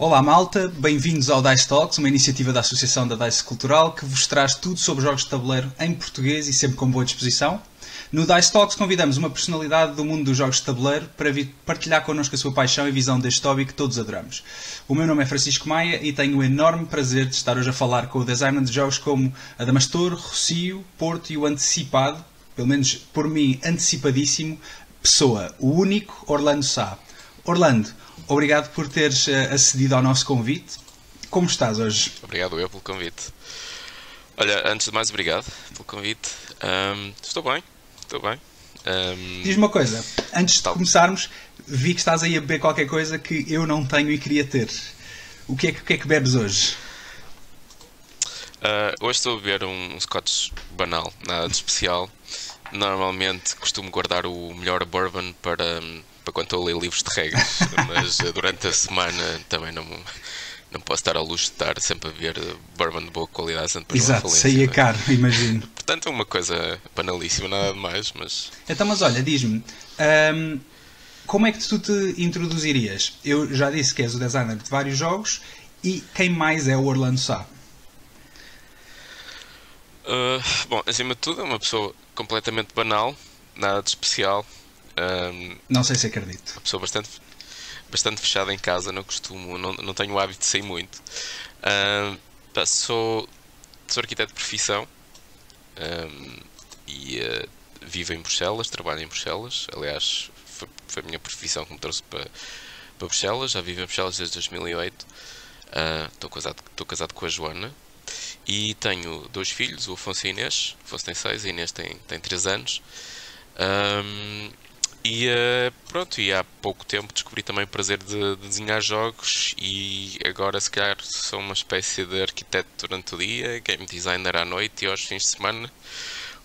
Olá malta, bem-vindos ao Dice Talks, uma iniciativa da Associação da Dice Cultural que vos traz tudo sobre jogos de tabuleiro em português e sempre com boa disposição. No Dice Talks convidamos uma personalidade do mundo dos jogos de tabuleiro para partilhar connosco a sua paixão e visão deste hobby que todos adoramos. O meu nome é Francisco Maia e tenho o enorme prazer de estar hoje a falar com o designer de jogos como Adamastor, Rocio, Porto e o Antecipado, pelo menos por mim antecipadíssimo, Pessoa, o único Orlando Sá. Orlando, obrigado por teres eh, acedido ao nosso convite. Como estás hoje? Obrigado eu pelo convite. Olha, antes de mais, obrigado pelo convite. Um, estou bem, estou bem. Um, Diz-me uma coisa, antes de começarmos, vi que estás aí a beber qualquer coisa que eu não tenho e queria ter. O que é que, que, é que bebes hoje? Uh, hoje estou a beber um, um scotch banal, nada de especial. Normalmente costumo guardar o melhor bourbon para, para quando estou a ler livros de regras, mas uh, durante a semana também não, não posso estar ao luxo de estar sempre a ver bourbon de boa qualidade. Sempre Exato, saía é? caro, imagino. Portanto é uma coisa banalíssima, nada de mais, mas... Então, mas olha, diz-me, hum, como é que tu te introduzirias? Eu já disse que és o designer de vários jogos e quem mais é o Orlando Sá? Uh, bom, acima de tudo é uma pessoa completamente banal, nada de especial. Um, não sei se acredito. Uma pessoa bastante, bastante fechada em casa, não costumo, não, não tenho o hábito de sair muito. Um, sou, sou arquiteto de profissão um, e uh, vivo em Bruxelas, trabalho em Bruxelas. Aliás, foi, foi a minha profissão que me trouxe para, para Bruxelas. Já vivo em Bruxelas desde 2008. Estou uh, casado, casado com a Joana, e tenho dois filhos, o Afonso e a Inês. O Afonso tem 6, a Inês tem, tem 3 anos. Um, e uh, pronto, e há pouco tempo descobri também o prazer de, de, desenhar jogos e agora se calhar sou uma espécie de arquiteto durante o dia, game designer à noite e aos fins de semana.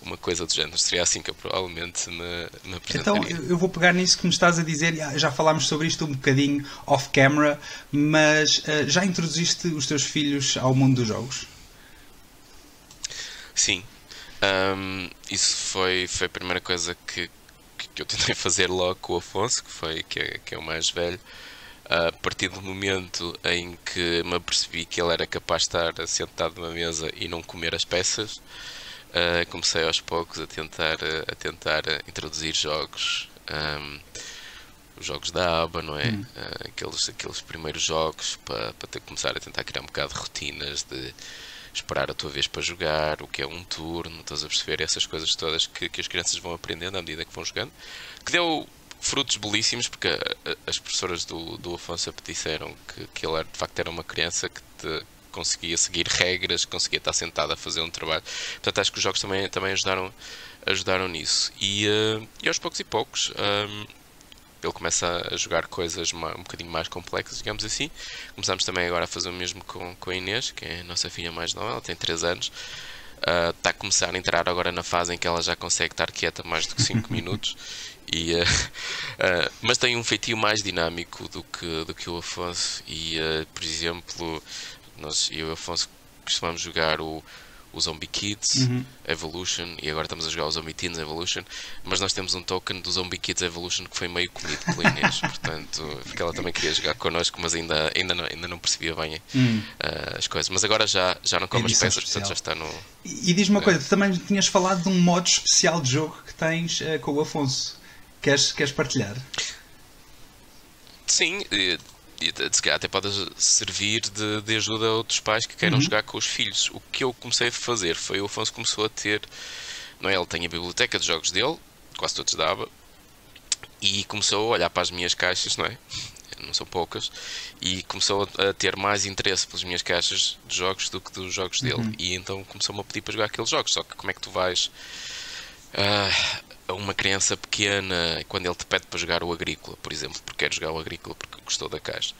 Uma coisa do género, seria assim que eu provavelmente me, me apresentaria. Então, eu vou pegar nisso que me estás a dizer, já falámos sobre isto um bocadinho off-camera, mas uh, já introduziste os teus filhos ao mundo dos jogos? Sim, um, isso foi, foi a primeira coisa que, que eu tentei fazer logo com o Afonso, que, foi, que, é, que é o mais velho. A partir do momento em que me apercebi que ele era capaz de estar sentado numa mesa e não comer as peças, uh, comecei aos poucos a tentar, a tentar introduzir jogos. Um, os jogos da aba, não é? Hum. Uh, aqueles, aqueles primeiros jogos para, para ter, começar a tentar criar um bocado de rotinas de esperar a tua vez para jogar, o que é um turno, estás a perceber essas coisas todas que, que as crianças vão aprendendo à medida que vão jogando, que deu frutos belíssimos, porque as professoras do, do Afonso disseram que, que ele de facto era uma criança que te, conseguia seguir regras, conseguia estar sentado a fazer um trabalho. Portanto, acho que os jogos também, também ajudaram, ajudaram nisso. E, uh, e aos poucos e poucos. Um, ele começa a jogar coisas um bocadinho mais complexas, digamos assim. Começamos também agora a fazer o mesmo com, com a Inês, que é a nossa filha mais nova, ela tem 3 anos. Uh, está a começar a entrar agora na fase em que ela já consegue estar quieta mais do que 5 minutos. E, uh, uh, mas tem um feitio mais dinâmico do que, do que o Afonso. E, por exemplo, nós, eu e o Afonso costumamos jogar o, o Zombie Kids uhum. Evolution e agora estamos a jogar o Zombie Teens Evolution, mas nós temos um token do Zombie Kids Evolution que foi meio comido pela Inês, portanto, porque ela também queria jogar connosco, mas ainda, ainda, não, ainda não percebia bem uh, as coisas. Mas agora já, já não come as peças, portanto já está no. E, e diz-me uma uh, coisa, tu também tinhas falado de um modo especial de jogo que tens uh, com o Afonso. Queres, queres partilhar? Sim, se calhar até pode servir de, de, ajuda a outros pais que queiram uhum. jogar com os filhos. O que eu comecei a fazer foi o Afonso começou a ter, não é? Ele tem a biblioteca de jogos dele, quase todos dava, e começou a olhar para as minhas caixas, não é? Não são poucas, e começou a ter mais interesse pelas minhas caixas de jogos do que dos jogos dele. Uhum. E então começou-me a pedir para jogar aqueles jogos. Só que como é que tu vais uh, a uma criança pequena quando ele te pede para jogar o agrícola, por exemplo, porque quer jogar o agrícola porque gostou da caixa.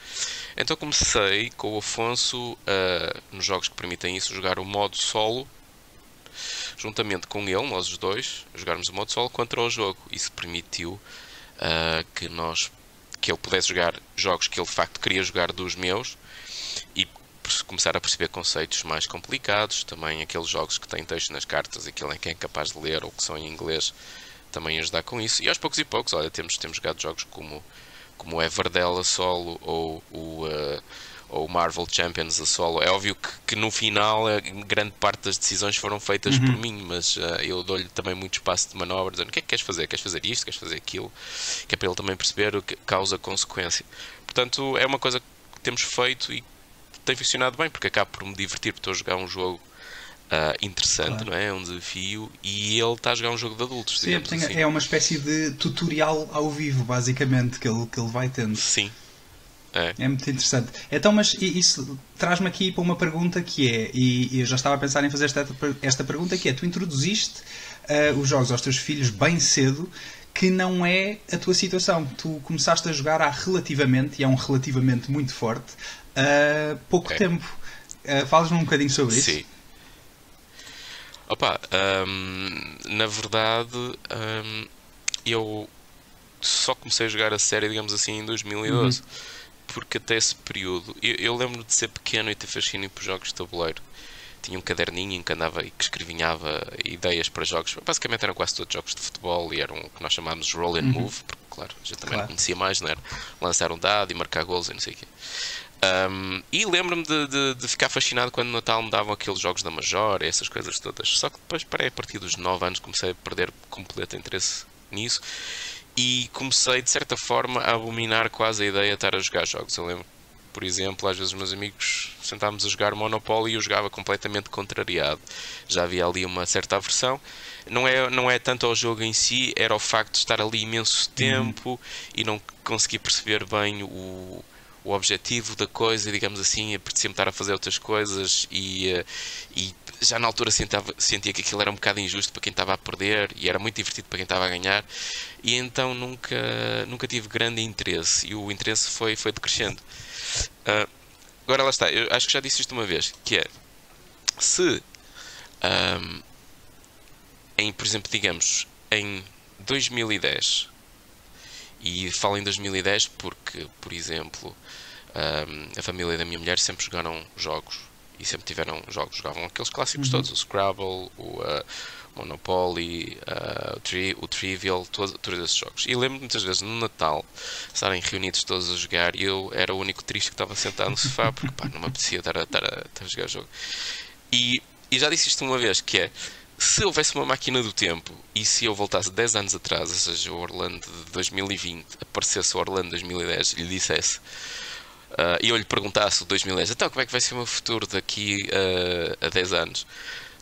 Então comecei com o Afonso, uh, nos jogos que permitem isso, jogar o modo solo, juntamente com ele, nós os dois, jogarmos o modo solo contra o jogo. Isso permitiu uh, que nós que ele pudesse jogar jogos que ele de facto queria jogar dos meus e começar a perceber conceitos mais complicados, também aqueles jogos que têm texto nas cartas, aquele em que é capaz de ler ou que são em inglês, também ajudar com isso. E aos poucos e poucos, olha, temos, temos jogado jogos como, como Everdell a solo ou o, uh, ou Marvel Champions a solo. É óbvio que, que no final a grande parte das decisões foram feitas uhum. por mim, mas uh, eu dou-lhe também muito espaço de manobra, dizendo o que é que queres fazer? Queres fazer isto? Queres fazer aquilo? Que é para ele também perceber o que causa-consequência. Portanto, é uma coisa que temos feito e tem funcionado bem, porque acabo por me divertir, porque estou a jogar um jogo Uh, interessante, claro. não é? É um desafio e ele está a jogar um jogo de adultos. Sim, assim. é uma espécie de tutorial ao vivo, basicamente, que ele, que ele vai tendo. Sim, é. é muito interessante. Então, mas isso traz-me aqui para uma pergunta que é, e, eu já estava a pensar em fazer esta, esta pergunta, que é, tu introduziste uh, os jogos aos teus filhos bem cedo, que não é a tua situação. Tu começaste a jogar há relativamente, e é um relativamente muito forte, uh, pouco é. tempo. Uh, Falas-me um bocadinho sobre isso? Sim. Opa, um, na verdade, um, eu só comecei a jogar a série, digamos assim, em 2012. Uhum porque até esse período eu, eu lembro de ser pequeno e ter fascínio por jogos de tabuleiro. Tinha um caderninho em que andava e que escrevinhava ideias para jogos. Basicamente eram quase todos jogos de futebol e eram o que nós chamávamos roll and uhum. move, porque, claro, a gente também claro. não conhecia mais, não era? Lançar um dado e marcar gols e não sei o quê. Um, e lembro-me de, de, de, ficar fascinado quando no Natal me davam aqueles jogos da Major essas coisas todas. Só que depois, parei, a partir dos 9 anos, comecei a perder completo interesse nisso e comecei de certa forma a abominar quase a ideia de estar a jogar jogos. Eu lembro, por exemplo, às vezes meus amigos sentávamos a jogar Monopoly e eu jogava completamente contrariado. Já havia ali uma certa aversão. Não é, não é tanto ao jogo em si, era o facto de estar ali imenso uhum. tempo uhum. e não conseguir perceber bem o, o objetivo da coisa, digamos assim, apetecia-me estar a fazer outras coisas e, eh, e já na altura sentava, sentia que aquilo era um bocado injusto para quem estava a perder e era muito divertido para quem estava a ganhar e então nunca, nunca tive grande interesse e o interesse foi, foi decrescendo. Uh, agora lá está, eu acho que já disse isto uma vez, que é se um, em, por exemplo, digamos, em 2010 e falo em 2010 porque, por exemplo, a família da minha mulher sempre jogaram jogos e sempre tiveram jogos, jogavam aqueles clássicos uhum. todos, o Scrabble, o uh, Monopoly, uh, o, tri o, Trivial, todo, todos esses jogos. E lembro muitas vezes no Natal estarem reunidos todos a jogar e eu era o único triste que estava sentado no sofá porque pá, não me apetecia estar a, estar a, estar a jogar jogo. E, e já disse isto uma vez, que é se houvesse uma máquina do tempo e se eu voltasse 10 anos atrás, ou seja, o Orlando de 2020, aparecesse o Orlando de 2010 e lhe dissesse uh, e eu lhe perguntasse o 2010, então como é que vai ser o meu futuro daqui uh, a 10 anos?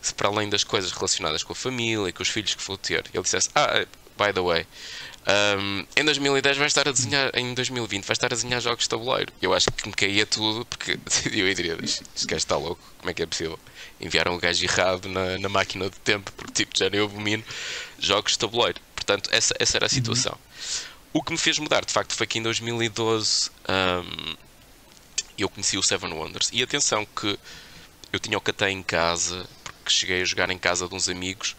Se para além das coisas relacionadas com a família e com os filhos que vou ter, ele dissesse, ah, by the way, um, em 2010 vai estar a desenhar, em 2020 vai estar a desenhar jogos de tabuleiro. Eu acho que me caía tudo porque eu diria, este gajo está louco, como é que é possível? Enviaram um gajo errado na, na máquina do tempo, porque tipo, já eu abomino jogos de tabuleiro. Portanto, essa, essa era a uhum. situação. Uhum. O que me fez mudar, de facto, foi que em 2012 um, eu conheci o Seven Wonders. E atenção que eu tinha o Catan em casa, porque cheguei a jogar em casa de uns amigos,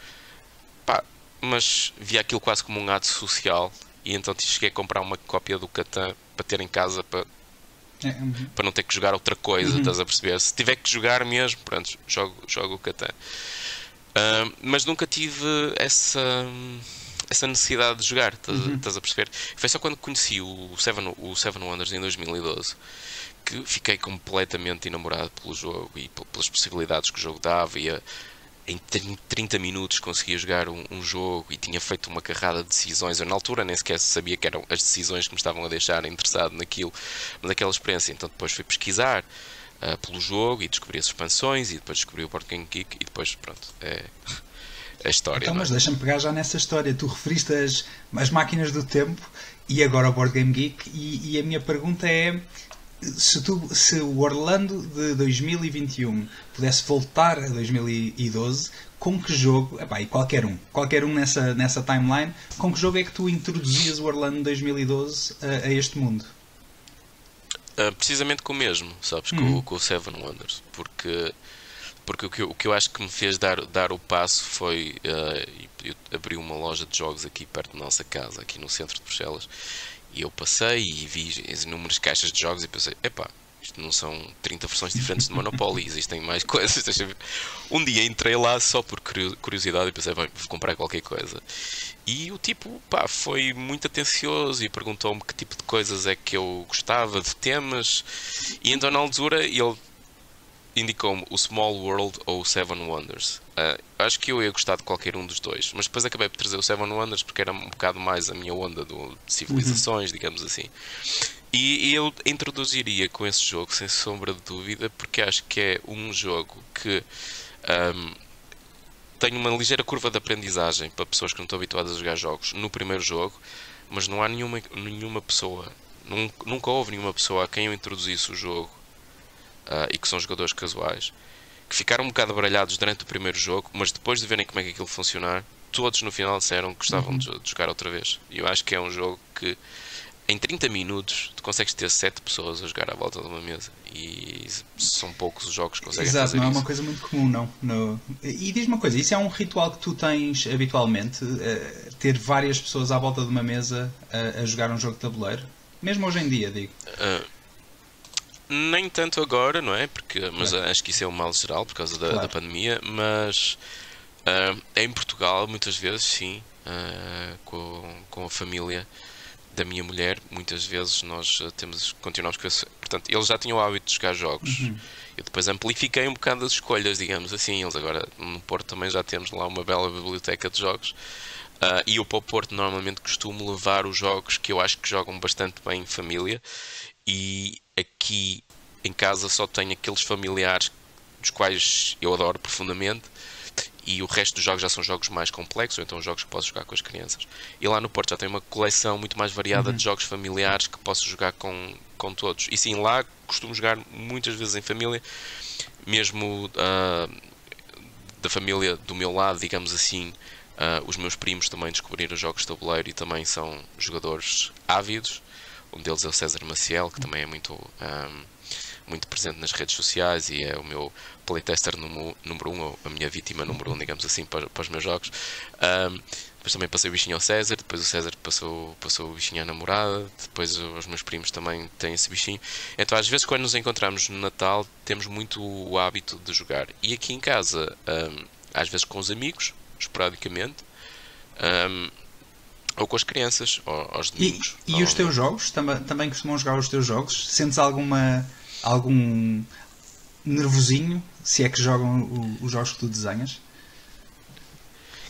pá, mas via aquilo quase como um ato social. E então cheguei a comprar uma cópia do Catan para ter em casa para, é, uhum. para não ter que jogar outra coisa, uhum. estás a perceber? Se tiver que jogar mesmo, pronto, jogo, jogo o Catan. Uh, mas nunca tive essa essa necessidade de jogar, estás, uhum. estás, a perceber? Foi só quando conheci o Seven, o Seven Wonders em 2012 que fiquei completamente enamorado pelo jogo e pelas possibilidades que o jogo dava e a, em 30 minutos conseguia jogar um, um, jogo e tinha feito uma carrada de decisões. Eu na altura nem sequer sabia que eram as decisões que me estavam a deixar interessado naquilo, mas aquela experiência. Então depois fui pesquisar uh, pelo jogo e descobri as expansões e depois descobri o Board Game Geek e depois pronto. É a história. Então, mas é? deixa-me pegar já nessa história. Tu referiste as, as máquinas do tempo e agora o Board Game Geek e, e a minha pergunta é se, tu, se o Orlando de 2021 pudesse voltar a 2012, com que jogo, epá, e qualquer um, qualquer um nessa, nessa timeline, com que jogo é que tu introduzias o Orlando de 2012 a, a este mundo? Uh, precisamente com o mesmo, sabes, uhum. com, com, o Seven Wonders, porque, porque o, que eu, o que eu acho que me fez dar, dar o passo foi uh, eu abri uma loja de jogos aqui perto da nossa casa, aqui no centro de Bruxelas, e eu passei e vi as inúmeras caixas de jogos e pensei, epá, Isto não são 30 versões diferentes de Monopoly, existem mais coisas. Um dia entrei lá só por curiosidade e pensei, bem, vou comprar qualquer coisa. E o tipo, pá, foi muito atencioso e perguntou-me que tipo de coisas é que eu gostava, de temas. E então na altura ele indicou-me o Small World ou o Seven Wonders. Uh, acho que eu ia gostar de qualquer um dos dois, mas depois acabei por trazer o Seven Wonders porque era um bocado mais a minha onda do, de civilizações, uhum. digamos assim. E, e eu introduziria com esse jogo, sem sombra de dúvida, porque acho que é um jogo que um, tem uma ligeira curva de aprendizagem para pessoas que não estão habituadas a jogar jogos no primeiro jogo, mas não há nenhuma, nenhuma pessoa, nunca, nunca houve nenhuma pessoa a quem eu introduzisse o jogo uh, e que são jogadores casuais, que ficaram um bocado baralhados durante o primeiro jogo, mas depois de verem como é que aquilo funcionar, todos no final disseram que gostavam uhum. de, de, jogar outra vez. E eu acho que é um jogo que em 30 minutos tu consegues ter 7 pessoas a jogar à volta de uma mesa e são poucos os jogos que conseguem Exato, fazer não isso. é uma coisa muito comum, não. No... E diz uma coisa, isso é um ritual que tu tens habitualmente, uh, ter várias pessoas à volta de uma mesa a, a, jogar um jogo de tabuleiro? Mesmo hoje em dia, digo. Uh, nem tanto agora, não é? Porque, mas claro. acho que isso é um mal geral por causa da, claro. da pandemia, mas uh, em Portugal, muitas vezes, sim, com, com a família da minha mulher, muitas vezes nós eh, temos, continuamos com esse. Portanto, eles já tinham o hábito de jogar jogos. Uhum. Eu depois amplifiquei um bocado as escolhas, digamos assim. Eles agora no Porto também já temos lá uma bela biblioteca de jogos. Uh, e eu para o Porto normalmente costumo levar os jogos que eu acho que jogam bastante bem em família. E aqui em casa só tenho aqueles familiares dos quais eu adoro profundamente e o resto dos jogos já são jogos mais complexos, ou então jogos que posso jogar com as crianças. E lá no Porto já tem uma coleção muito mais variada uhum. de jogos familiares que posso jogar com, com todos. E sim, lá costumo jogar muitas vezes em família, mesmo uh, da família do meu lado, digamos assim. Uh, os meus primos também descobriram jogos de tabuleiro e também são jogadores ávidos. Um deles é o César Maciel, que também é muito. Um, muito presente nas redes sociais e é o meu playtester número um, ou a minha vítima número um, digamos assim, para, para os meus jogos. Um, depois também passei o bichinho ao César, depois o César passou, passou o bichinho à namorada, depois os meus primos também têm esse bichinho. Então, às vezes, quando nos encontramos no Natal, temos muito o hábito de jogar. E aqui em casa, um, às vezes com os amigos, esporadicamente, um, ou com as crianças, ou, aos domingos. E, e os teus jogos? Também, também costumam jogar os teus jogos? Sentes alguma algum nervosinho, se é que jogam os jogos que tu desenhas?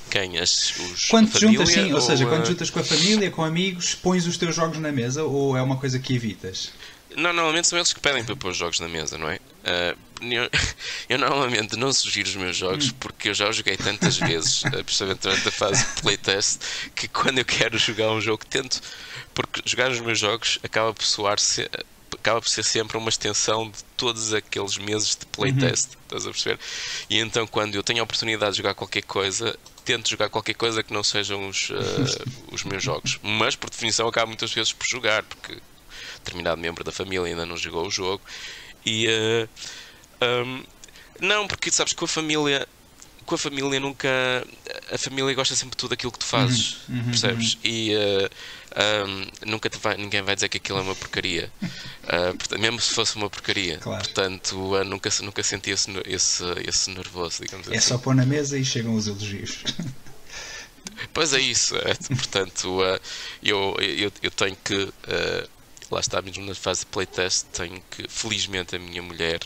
Quem? As, os, quando te juntas, sim, ou, ou seja, quando juntas com a família, com amigos, pões os teus jogos na mesa ou é uma coisa que evitas? Não, normalmente são eles que pedem para pôr os jogos na mesa, não é? Uh, eu, eu, normalmente não sugiro os meus jogos hum. porque eu já os joguei tantas vezes, uh, precisamente durante a fase de playtest, que quando eu quero jogar um jogo tento, porque jogar os meus jogos acaba por soar-se acaba por ser sempre uma extensão de todos aqueles meses de playtest, uhum. estás a perceber? E então quando eu tenho a oportunidade de jogar qualquer coisa, tento jogar qualquer coisa que não sejam os, uh, os meus jogos. Mas por definição acabo muitas vezes por jogar, porque determinado membro da família ainda não jogou o jogo. E uh, um, não, porque sabes que a família com a família nunca. A família gosta sempre de tudo aquilo que tu fazes, uhum, uhum, percebes? Uhum. E uh, um, nunca vai, ninguém vai dizer que aquilo é uma porcaria. Uh, mesmo se fosse uma porcaria. Claro. Portanto, uh, nunca, nunca senti esse, esse, esse nervoso, digamos é assim. É só pôr na mesa e chegam os elogios. Pois é isso. É, portanto, eu, eu, eu tenho que. Lá está, mesmo na fase de playtest, tenho que. Felizmente, a minha mulher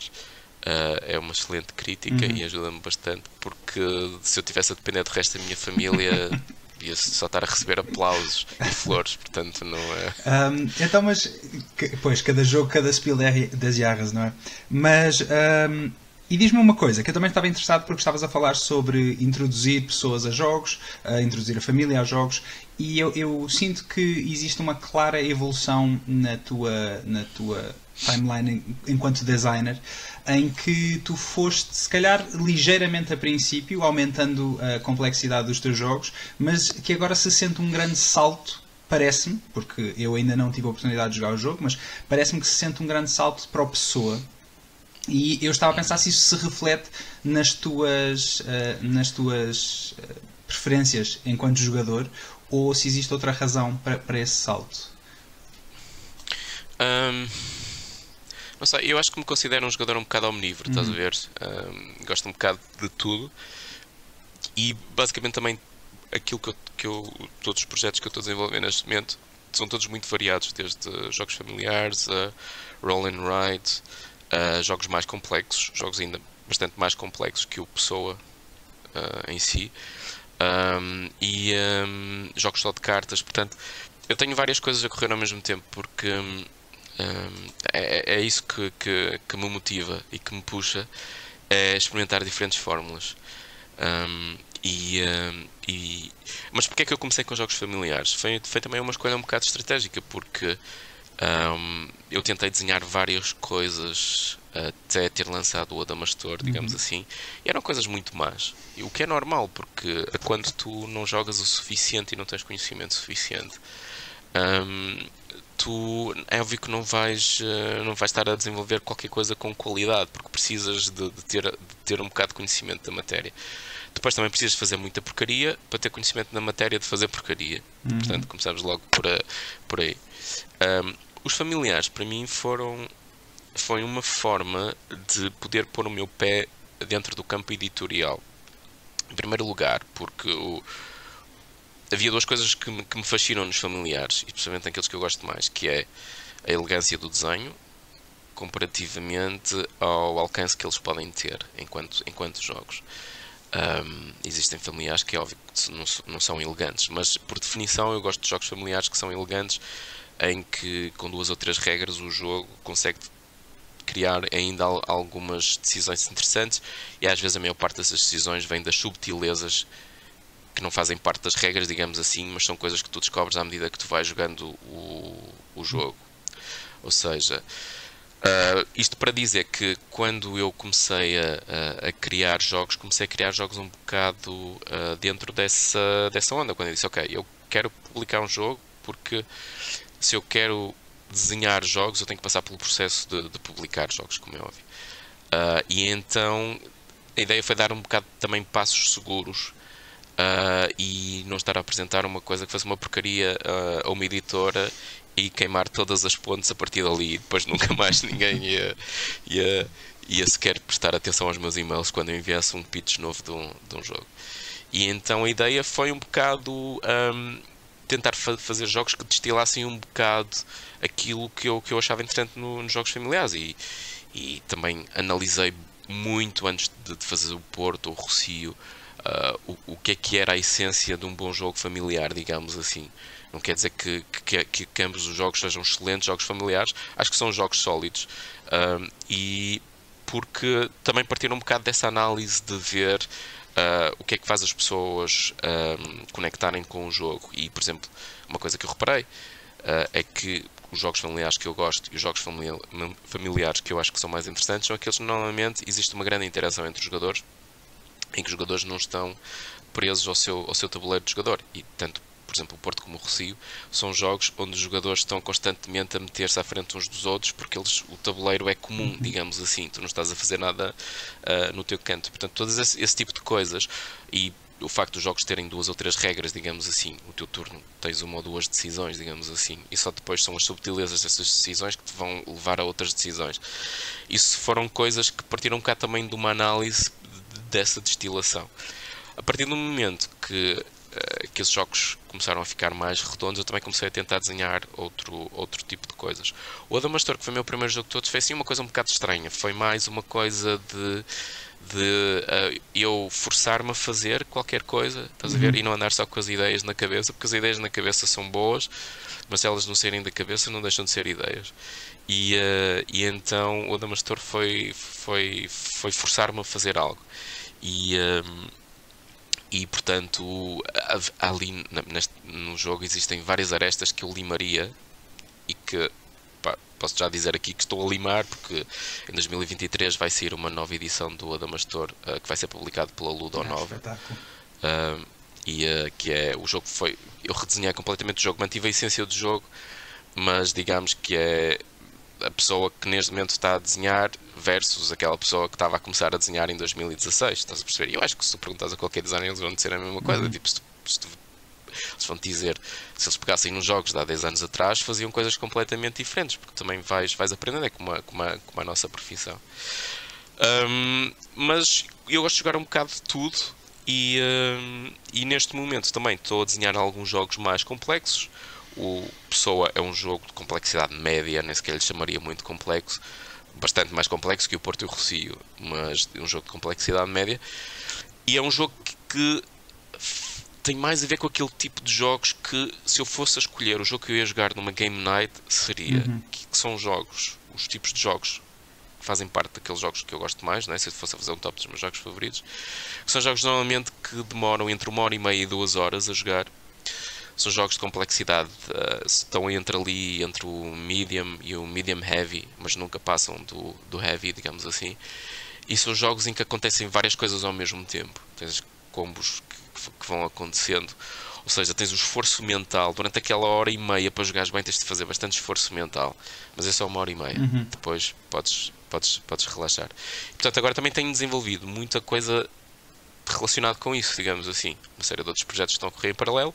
Uh, é uma excelente crítica uhum. e ajuda-me bastante porque se eu tivesse a depender do resto da minha família ia só estar a receber aplausos e flores, portanto não é. Um, então, mas pois, cada jogo, cada spiel das jarras, não é? Mas um, e diz-me uma coisa, que eu também estava interessado porque estavas a falar sobre introduzir pessoas a jogos, a introduzir a família a jogos, e eu, eu sinto que existe uma clara evolução na tua, na tua timeline enquanto designer em que tu foste, se calhar, ligeiramente a princípio, aumentando a complexidade dos teus jogos, mas que agora se sente um grande salto, parece-me, porque eu ainda não tive a oportunidade de jogar o jogo, mas parece-me que se sente um grande salto para a pessoa. E eu estava a pensar se isso se reflete nas tuas, uh, nas tuas uh, preferências enquanto jogador ou se existe outra razão para, para esse salto. Um Não sei, eu acho que me considero um jogador um bocado omnívoro, estás a ver? Um, gosto um bocado de tudo e basicamente também aquilo que eu, que eu, todos os projetos que eu estou a desenvolver neste momento são todos muito variados, desde jogos familiares a roll and ride, a jogos mais complexos, jogos ainda bastante mais complexos que o Pessoa uh, em si, um, e um, jogos só de cartas. Portanto, eu tenho várias coisas a correr ao mesmo tempo, porque um, é, é, isso que, que, que, me motiva e que me puxa a experimentar diferentes fórmulas. E, e, mas porquê é que eu comecei com jogos familiares? Foi, foi também uma escolha um bocado estratégica, porque um, eu tentei desenhar várias coisas até ter lançado o Adamastor, digamos uhum. assim, e eram coisas muito más. O que é normal, porque quando tu não jogas o suficiente e não tens conhecimento suficiente, um, tu é óbvio que não vais, uh, não vais estar a desenvolver qualquer coisa com qualidade, porque precisas de, de, ter, de ter um bocado de conhecimento da matéria. Depois também precisas fazer muita porcaria para ter conhecimento na matéria de fazer porcaria. Uhum. Portanto, começamos logo por, a, por aí. Um, os familiares, para mim, foram foi uma forma de poder pôr o meu pé dentro do campo editorial. Em primeiro lugar, porque o, havia duas coisas que me, que me fascinam nos familiares, especialmente naqueles que eu gosto mais, que é a elegância do desenho comparativamente ao alcance que eles podem ter enquanto, enquanto jogos. Um, existem familiares que é óbvio que não, não, são elegantes, mas por definição eu gosto de jogos familiares que são elegantes, em que com duas ou três regras o jogo consegue criar ainda algumas decisões interessantes e às vezes a maior parte dessas decisões vem das subtilezas que não fazem parte das regras, digamos assim, mas são coisas que tu descobres à medida que tu vais jogando o, o jogo. Ou seja, Uh, isto para dizer que quando eu comecei a, a, criar jogos, comecei a criar jogos um bocado uh, dentro dessa, dessa onda. Quando eu disse, ok, eu quero publicar um jogo porque se eu quero desenhar jogos, eu tenho que passar pelo processo de, de publicar jogos, como é óbvio. Uh, e então a ideia foi dar um bocado também passos seguros e não estar a apresentar uma coisa que fosse uma porcaria a uma editora e queimar todas as pontes a partir dali e depois nunca mais ninguém ia, ia, ia sequer prestar atenção aos meus e-mails quando eu enviasse um pitch novo de um, de um jogo. E então a ideia foi um bocado um, tentar fa fazer jogos que destilassem um bocado aquilo que eu, que eu achava interessante no, nos jogos familiares e, e também analisei muito antes de, de fazer o Porto, o Rocio, uh, o, o que é que era a essência de um bom jogo familiar, digamos assim. Não quer dizer que, que, que, que ambos os jogos sejam excelentes, jogos familiares. Acho que são jogos sólidos. Um, e porque também partiram um bocado dessa análise de ver uh, o que é que faz as pessoas um, conectarem com o jogo. E, por exemplo, uma coisa que eu reparei uh, é que os jogos familiares que eu gosto e os jogos familiares que eu acho que são mais interessantes são aqueles que normalmente existe uma grande interação entre os jogadores, em que os jogadores não estão presos ao seu, ao seu tabuleiro de jogador. E tanto por exemplo, o Porto como o Rocio, são jogos onde os jogadores estão constantemente a meter-se à frente uns dos outros porque eles, o tabuleiro é comum, uhum. digamos assim, tu não estás a fazer nada uh, no teu canto. Portanto, todo esse, esse, tipo de coisas e o facto dos jogos terem duas ou três regras, digamos assim, o teu turno tens uma ou duas decisões, digamos assim, e só depois são as subtilezas dessas decisões que te vão levar a outras decisões. Isso foram coisas que partiram bocado também de uma análise dessa destilação. A partir do momento que uh, que esses jogos começaram a ficar mais redondos, eu também comecei a tentar desenhar outro, outro tipo de coisas. O Adamastor, que foi o meu primeiro jogo de todos, foi assim uma coisa um bocado estranha. Foi mais uma coisa de, de uh, eu forçar-me a fazer qualquer coisa, estás a ver? Uhum. E não andar só com as ideias na cabeça, porque as ideias na cabeça são boas, mas elas não serem da cabeça, não deixam de ser ideias. E, uh, e então o Adamastor foi, foi, foi forçar-me a fazer algo. E, e portanto ali neste, no jogo existem várias arestas que eu limaria e que pá, posso já dizer aqui que estou a limar porque em 2023 vai sair uma nova edição do Adamastor uh, que vai ser publicado pela Ludo Nova. uh, e uh, que é o jogo foi eu redesenhei completamente o jogo mantive a essência do jogo mas digamos que é a pessoa que neste momento está a desenhar versus aquela pessoa que estava a começar a desenhar em 2016. Estás a perceber? Eu acho que se tu perguntas a qualquer designer, eles vão dizer a mesma coisa. Uhum. Tipo, se tu, se tu eles vão te dizer, se eles pegassem nos jogos de há 10 anos atrás, faziam coisas completamente diferentes, porque também vais, vais aprendendo, é como a, como a, como a nossa profissão. Um, mas eu gosto de jogar um bocado de tudo e, um, e neste momento também estou a desenhar alguns jogos mais complexos. O Pessoa é um jogo de complexidade média, nem sequer lhe chamaria muito complexo, bastante mais complexo que o Porto e o Rocio, mas é um jogo de complexidade média. E é um jogo que, que tem mais a ver com aquele tipo de jogos que, se eu fosse a escolher o jogo que eu ia jogar numa Game Night, seria. Uhum. Que, que, são jogos, os tipos de jogos que fazem parte daqueles jogos que eu gosto mais, né? se eu fosse a fazer um top dos meus jogos favoritos, que são jogos normalmente que demoram entre uma hora e meia e duas horas a jogar. São jogos de complexidade, uh, estão entre ali, entre o medium e o medium heavy, mas nunca passam do, do heavy, digamos assim. E são jogos em que acontecem várias coisas ao mesmo tempo. Tens combos que, que vão acontecendo. Ou seja, tens o esforço mental. Durante aquela hora e meia para jogares bem, tens de fazer bastante esforço mental. Mas é só uma hora e meia. Uhum. Depois podes, podes, podes relaxar. E, portanto, agora também tenho desenvolvido muita coisa relacionada com isso, digamos assim. Uma série de outros projetos estão a correr em paralelo.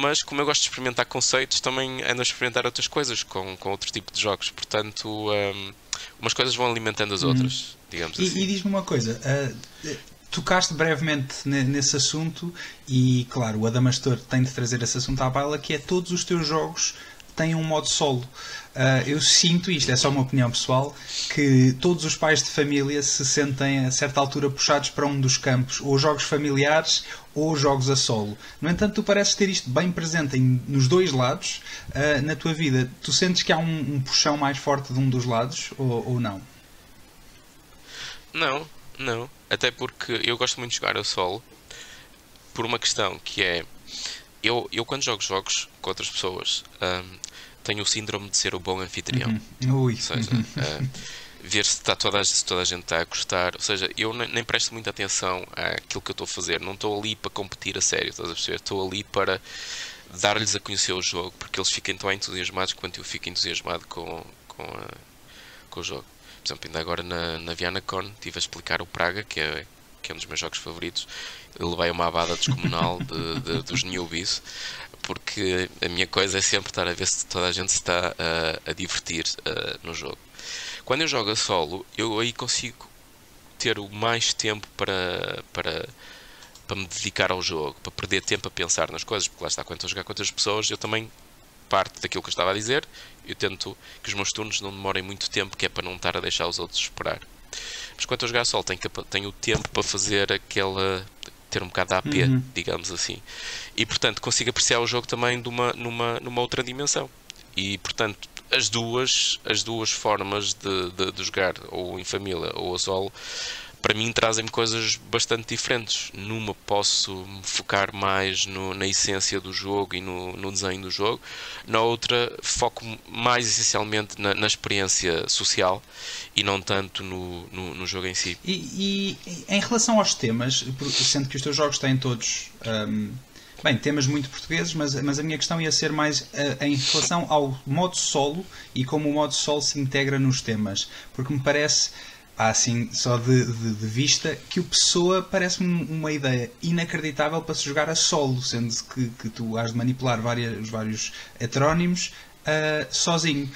Mas como eu gosto de experimentar conceitos, também ando a experimentar outras coisas com, com outro tipo de jogos. Portanto, um, umas coisas vão alimentando as uhum. outras, digamos e, assim. E diz-me uma coisa, uh, tocaste brevemente nesse assunto e, claro, o Adamastor tem de trazer esse assunto à baila, que é todos os teus jogos têm um modo solo. Uh, eu sinto, isto é só uma opinião pessoal, que todos os pais de família se sentem a certa altura puxados para um dos campos, ou jogos familiares ou jogos a solo. No entanto, tu pareces ter isto bem presente em, nos dois lados uh, na tua vida. Tu sentes que há um, um, puxão mais forte de um dos lados ou, ou não? Não, não. Até porque eu gosto muito de jogar a solo por uma questão que é eu, eu quando jogo jogos com outras pessoas um, tenho o síndrome de ser o bom anfitrião. Uhum. Ui. Ou seja, uh, ver se, está toda, se toda a gente está a gostar. Ou seja, eu nem, nem presto muita atenção àquilo que eu estou a fazer. Não estou ali para competir a sério, estás a perceber? Estou ali para dar-lhes a conhecer o jogo, porque eles fiquem tão entusiasmados quanto eu fico entusiasmado com, com, a, com o jogo. Por exemplo, ainda agora na, na VianaCon estive a explicar o Praga, que é, que é um dos meus jogos favoritos. Ele vai uma abada descomunal de, de, dos newbies, porque a minha coisa é sempre estar a ver se toda a gente está a, a divertir uh, no jogo. Quando eu jogo a solo, eu aí consigo ter o mais tempo para, para, para me dedicar ao jogo, para perder tempo a pensar nas coisas, porque lá está, quando estou a jogar com outras pessoas, eu também parte daquilo que eu estava a dizer, eu tento que os meus turnos não demorem muito tempo, que é para não estar a deixar os outros esperar. Mas quando eu jogar solo, tenho, tenho o tempo para fazer aquela. ter um bocado de AP, uhum. digamos assim. E portanto, consigo apreciar o jogo também de uma, numa, numa outra dimensão. E portanto, as duas, as duas formas de, de, de jogar, ou em família ou a solo, para mim trazem-me coisas bastante diferentes. Numa posso me focar mais no, na essência do jogo e no, no, desenho do jogo, na outra foco mais essencialmente na, na experiência social e não tanto no, no, no jogo em si. E, e, em relação aos temas, sendo que os teus jogos têm todos. Um, bem, temas muito portugueses, mas, mas a minha questão ia ser mais uh, em relação ao modo solo e como o modo solo se integra nos temas, porque me parece assim, só de, de, de, vista, que o Pessoa parece-me uma ideia inacreditável para se jogar a solo, sendo que, que tu has de manipular várias, vários heterónimos uh, sozinho.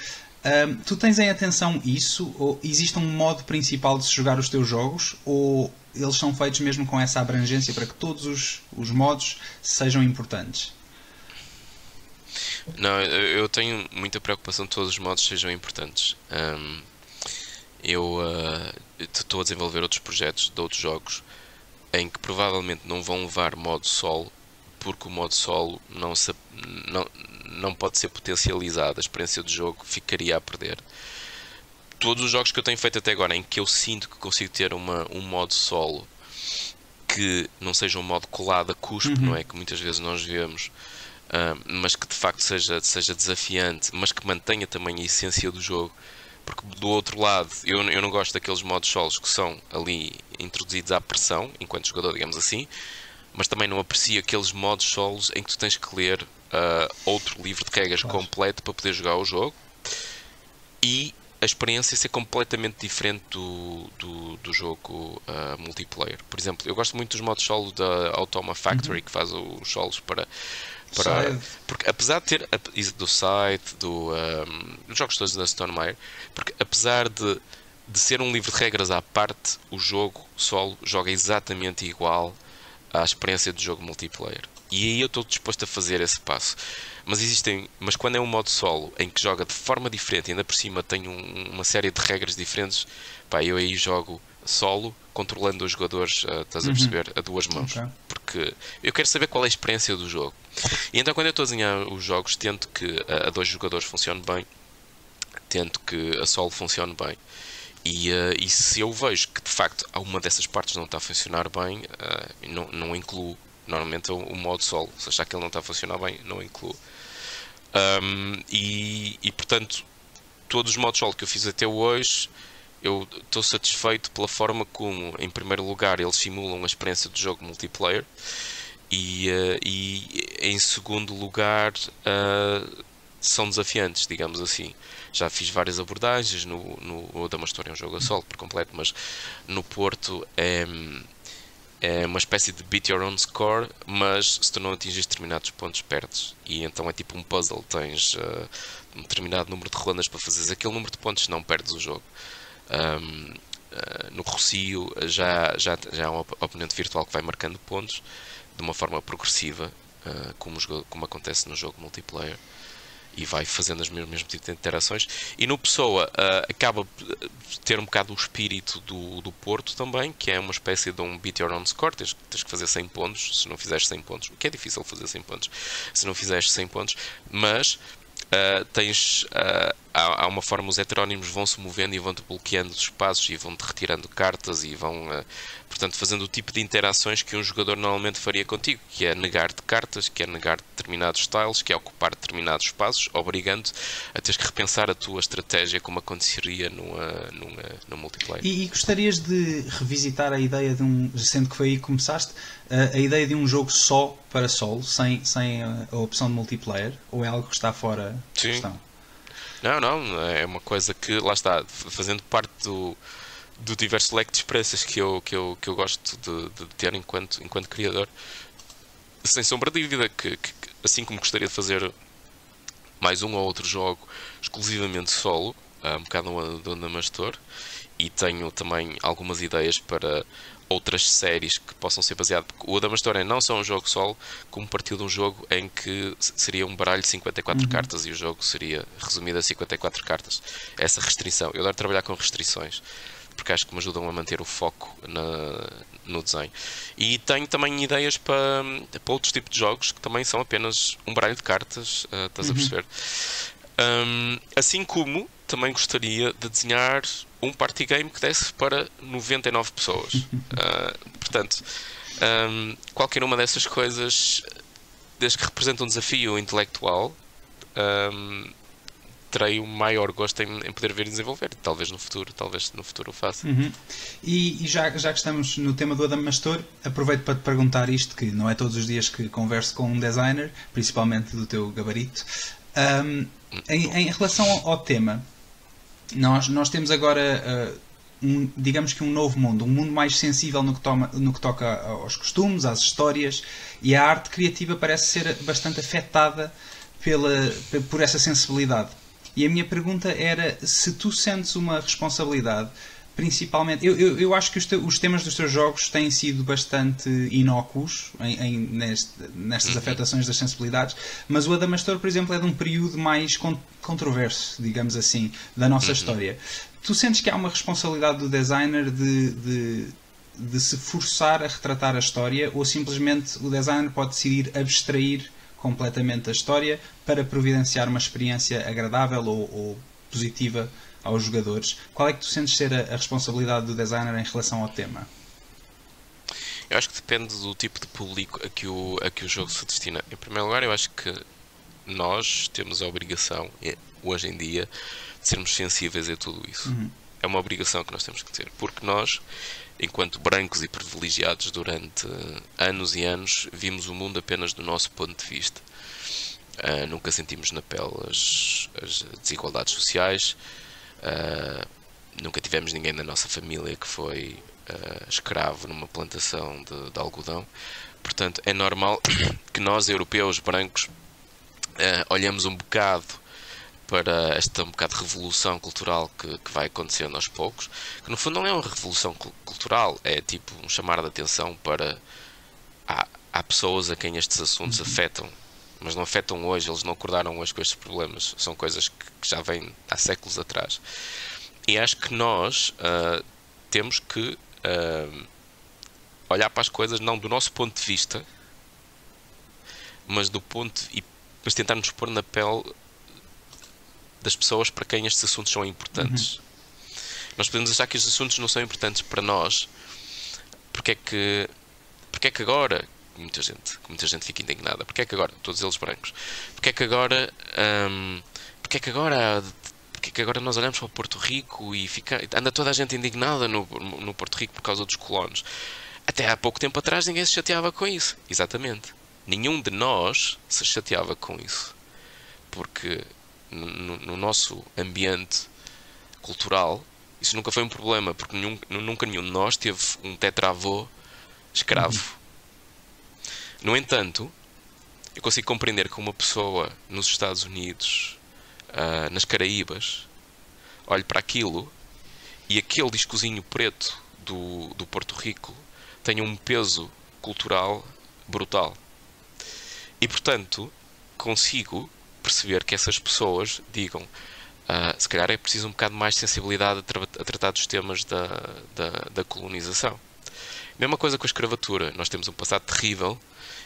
Uh, tu tens em atenção isso? Ou existe um modo principal de se jogar os teus jogos? Ou eles são feitos mesmo com essa abrangência para que todos os, os modos sejam importantes? Não, eu tenho muita preocupação que todos os modos sejam importantes. Um eu uh, estou a desenvolver outros projetos de outros jogos em que provavelmente não vão levar modo solo porque o modo solo não, se, não pode ser potencializado, a experiência do jogo ficaria a perder. Todos os jogos que eu tenho feito até agora em que eu sinto que consigo ter uma, um modo solo que não seja um modo colado a cuspo, uhum. não é? Que muitas vezes nós vemos, uh, mas que de facto seja, seja desafiante, mas que mantenha também a essência do jogo porque do outro lado eu, eu não gosto daqueles modos solos que são ali introduzidos à pressão, enquanto jogador, digamos assim, mas também não aprecio aqueles modos solos em que tu tens que ler uh, outro livro de regras completo para poder jogar o jogo. E a experiência ser completamente diferente do, do, do jogo uh, multiplayer. Por exemplo, eu gosto muito dos modos solo da Automa Factory, uhum. que faz os solos para. para porque apesar de ter do site, do, um, dos jogos todos da Stonemaier, porque apesar de, de ser um livro de regras à parte, o jogo solo joga exatamente igual à experiência do jogo multiplayer. E aí eu estou disposto a fazer esse passo. Mas existem, mas quando é um modo solo em que joga de forma diferente, ainda por cima tem um, uma série de regras diferentes, pá, eu aí jogo solo, controlando os jogadores, uh, estás a uhum. perceber, a duas mãos. Okay. Porque eu quero saber qual é a experiência do jogo. E então quando eu estou a desenhar os jogos, tento que a, a dois jogadores funcione bem, tento que a solo funcione bem. E, uh, e, se eu vejo que de facto uma dessas partes não está a funcionar bem, uh, não, não incluo normalmente o, o modo solo. Se achar que ele não está a funcionar bem, não incluo. Um, e, e, portanto, todos os modos solo que eu fiz até hoje, eu estou satisfeito pela forma como, em primeiro lugar, eles simulam a experiência do jogo multiplayer e, uh, e em segundo lugar, uh, são desafiantes, digamos assim. Já fiz várias abordagens, no, no Damastor é um jogo a solo por completo, mas no Porto é é uma espécie de beat your own score, mas se tu não atingires determinados pontos, perdes. E então é tipo um puzzle: tens uh, um determinado número de rondas para fazeres aquele número de pontos, não perdes o jogo. Um, uh, eh, no Rocio já, já, já um oponente virtual que vai marcando pontos de uma forma progressiva, uh, como, como acontece no jogo multiplayer e vai fazendo as mesmas tipo de interações. E no Pessoa uh, acaba de ter um bocado o espírito do, do Porto também, que é uma espécie de um beat your own score. Tens, tens que fazer 100 pontos, se não fizeres 100 pontos, o que é difícil fazer 100 pontos, se não fizeres 100 pontos, mas uh, tens. Uh, há, há, uma forma, os heterónimos vão se movendo e vão-te bloqueando os espaços e vão-te retirando cartas e vão, uh, portanto, fazendo o tipo de interações que um jogador normalmente faria contigo, que é negar-te cartas, que é negar determinados styles, que é ocupar determinados espaços, obrigando a teres que repensar a tua estratégia como aconteceria numa, numa, num multiplayer. E, e, gostarias de revisitar a ideia de um, sendo que foi aí que começaste, a, a ideia de um jogo só para solo, sem, sem a, a opção de multiplayer, ou é algo que está fora Sim. questão? Não, não, é uma coisa que, lá está, fazendo parte do, do diverso leque de experiências que eu, que eu, que eu gosto de, de ter enquanto, enquanto criador, sem sombra de dúvida, que, que, assim como gostaria de fazer mais um ou outro jogo exclusivamente solo, um bocado do Anamastor, e tenho também algumas ideias para outras séries que possam ser baseadas. O Adamastor é não só um jogo solo, como partiu de um jogo em que seria um baralho de 54 uhum. cartas e o jogo seria resumido a 54 cartas. Essa restrição. Eu adoro trabalhar com restrições porque acho que me ajudam a manter o foco na, no desenho. E tenho também ideias para, para outros tipos de jogos que também são apenas um baralho de cartas, uh, estás uhum. a perceber? Um, assim como também gostaria de desenhar um party game que desse para 99 pessoas. Uh, portanto, um, qualquer uma dessas coisas, desde que representa um desafio intelectual, um, terei o maior gosto em, em, poder ver e desenvolver. Talvez no futuro, talvez no futuro o faça. Uhum. E, e, já, já que estamos no tema do Adam Mastor, aproveito para te perguntar isto, que não é todos os dias que converso com um designer, principalmente do teu gabarito. Um, em, em, relação ao tema, nós, nós temos agora, uh, um, digamos que um novo mundo, um mundo mais sensível no que, toma, no que toca aos costumes, às histórias, e a arte criativa parece ser bastante afetada pela, por essa sensibilidade. E a minha pergunta era se tu sentes uma responsabilidade principalmente. Eu, eu, eu acho que os, te, os, temas dos teus jogos têm sido bastante inócuos em, em neste, nestas uhum. afetações das sensibilidades, mas o Adamastor, por exemplo, é de um período mais con controverso, digamos assim, da nossa uhum. história. Tu sentes que há uma responsabilidade do designer de, de, de se forçar a retratar a história ou simplesmente o designer pode decidir abstrair completamente a história para providenciar uma experiência agradável ou, ou positiva aos jogadores. Qual é que tu sentes ser a, a responsabilidade do designer em relação ao tema? Eu acho que depende do tipo de público a que o, a que o jogo se destina. Em primeiro lugar, eu acho que nós temos a obrigação, hoje em dia, de sermos sensíveis a tudo isso. Uhum. É uma obrigação que nós temos que ter, porque nós, enquanto brancos e privilegiados durante anos e anos, vimos o mundo apenas do nosso ponto de vista. Uh, nunca sentimos na pele as, as desigualdades sociais, Uh, nunca tivemos ninguém na nossa família que foi uh, escravo numa plantação de, de, algodão. Portanto, é normal que nós, europeus brancos, olhemos um bocado para esta um bocado de revolução cultural que, que, vai acontecendo aos poucos, que no fundo não é uma revolução cultural, é tipo um chamar de atenção para há, há pessoas a quem estes assuntos uhum. afetam, mas não afetam hoje, eles não acordaram hoje com estes problemas, são coisas que, que já vêm há séculos atrás. E acho que nós uh, temos que uh, olhar para as coisas não do nosso ponto de vista, mas do ponto e mas tentar nos pôr na pele das pessoas para quem estes assuntos são importantes. Uhum. Nós podemos achar que estes assuntos não são importantes para nós, porque é que, porque é que agora, muita gente, muita gente fica indignada, porque é que agora, todos eles brancos, porque é que agora, hum, porque é que agora porque é que agora nós olhamos para o Porto Rico e fica, anda toda a gente indignada no, no Porto Rico por causa dos colonos. Até há pouco tempo atrás ninguém se chateava com isso. Exatamente. Nenhum de nós se chateava com isso. Porque no, no nosso ambiente cultural isso nunca foi um problema, porque nenhum, nunca nenhum de nós teve um tetravô escravo. No entanto, eu consigo compreender que uma pessoa nos Estados Unidos uh, nas Caraíbas, olhe para aquilo e aquele discozinho preto do, do Porto Rico tenha um peso cultural brutal. E portanto, consigo perceber que essas pessoas digam uh, se calhar é preciso um bocado mais de sensibilidade a, tra a tratar dos temas da, da, da, colonização. Mesma coisa com a escravatura. Nós temos um passado terrível,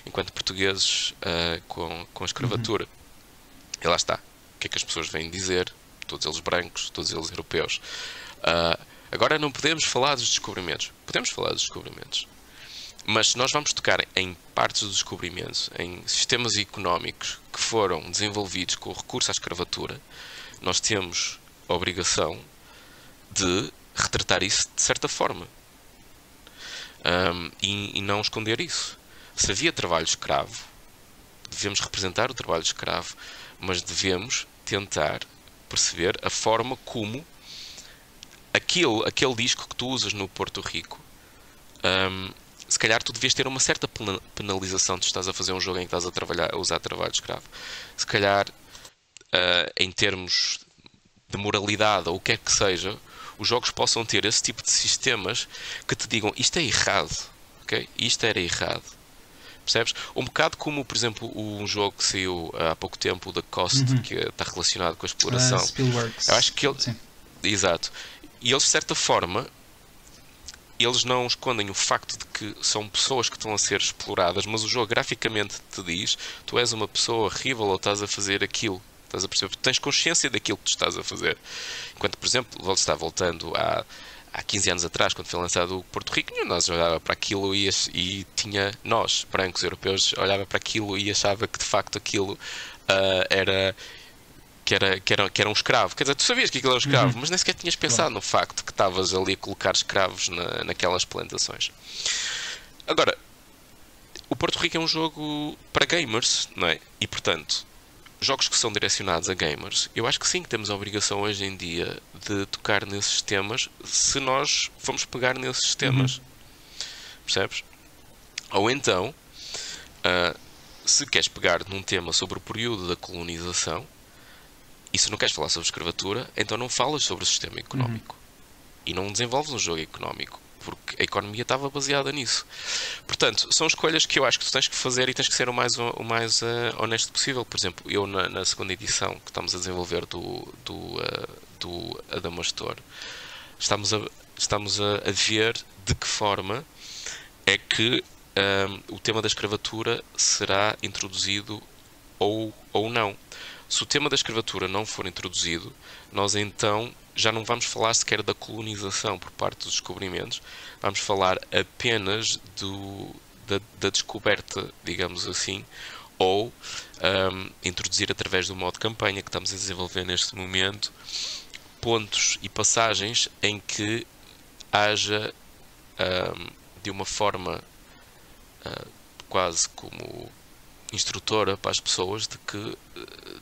enquanto portugueses, uh, com, com a escravatura. Uhum. E lá está que é que as pessoas vêm dizer, todos eles brancos, todos eles europeus. Uh, agora não podemos falar dos descobrimentos. Podemos falar dos descobrimentos. Mas se nós vamos tocar em partes dos descobrimentos, em sistemas económicos que foram desenvolvidos com o recurso à escravatura, nós temos a obrigação de retratar isso de certa forma. Um, e, e não esconder isso. Se havia trabalho escravo, devemos representar o trabalho escravo mas devemos tentar perceber a forma como aquele, aquele disco que tu usas no Porto Rico, um, se calhar tu devias ter uma certa penalização de estás a fazer um jogo em que estás a, trabalhar, a usar trabalho escravo. Se calhar, uh, em termos de moralidade ou o que é que seja, os jogos possam ter esse tipo de sistemas que te digam isto é errado, ok? Isto era errado percebes? Um bocado como, por exemplo, um jogo que saiu há pouco tempo, o The Cost, uhum. que está relacionado com a exploração. Uh, Eu acho que ele. Sim. Exato. E eles, de certa forma, eles não escondem o facto de que são pessoas que estão a ser exploradas, mas o jogo graficamente te diz: tu és uma pessoa horrível ou estás a fazer aquilo. Estás a perceber? Tens consciência daquilo que tu estás a fazer. Enquanto, por exemplo, está voltando à há 15 anos atrás, quando foi lançado o Porto Rico, nós olhava para aquilo e, e, tinha, nós, brancos europeus, olhava para aquilo e achava que de facto aquilo uh, era, que era, que, era, que era um escravo. Quer dizer, tu sabias que aquilo era um escravo, uhum. mas nem sequer tinhas pensado no facto que estavas ali a colocar escravos na, naquelas plantações. Agora, o Porto Rico é um jogo para gamers, não é? E portanto, jogos que são direcionados a gamers, eu acho que sim que temos a obrigação hoje em dia de tocar nesses temas se nós formos pegar nesses temas. Uhum. Percebes? Ou então, uh, se queres pegar num tema sobre o período da colonização e se não queres falar sobre escravatura, então não falas sobre o sistema económico. Uhum. E não desenvolves um jogo económico porque a economia estava baseada nisso. Portanto, são escolhas que eu acho que tu tens que fazer e tens que ser o mais, o mais uh, honesto possível. Por exemplo, eu na, na, segunda edição que estamos a desenvolver do, do, uh, do Adamastor, estamos, a, estamos a, a, ver de que forma é que ehm, o tema da escravatura será introduzido ou, ou não. Se o tema da escravatura não for introduzido, nós então já não vamos falar sequer da colonização por parte dos descobrimentos, vamos falar apenas do, da, da descoberta, digamos assim, ou um, introduzir através do modo campanha que estamos a desenvolver neste momento pontos e passagens em que haja um, de uma forma uh, quase como instrutora para as pessoas de que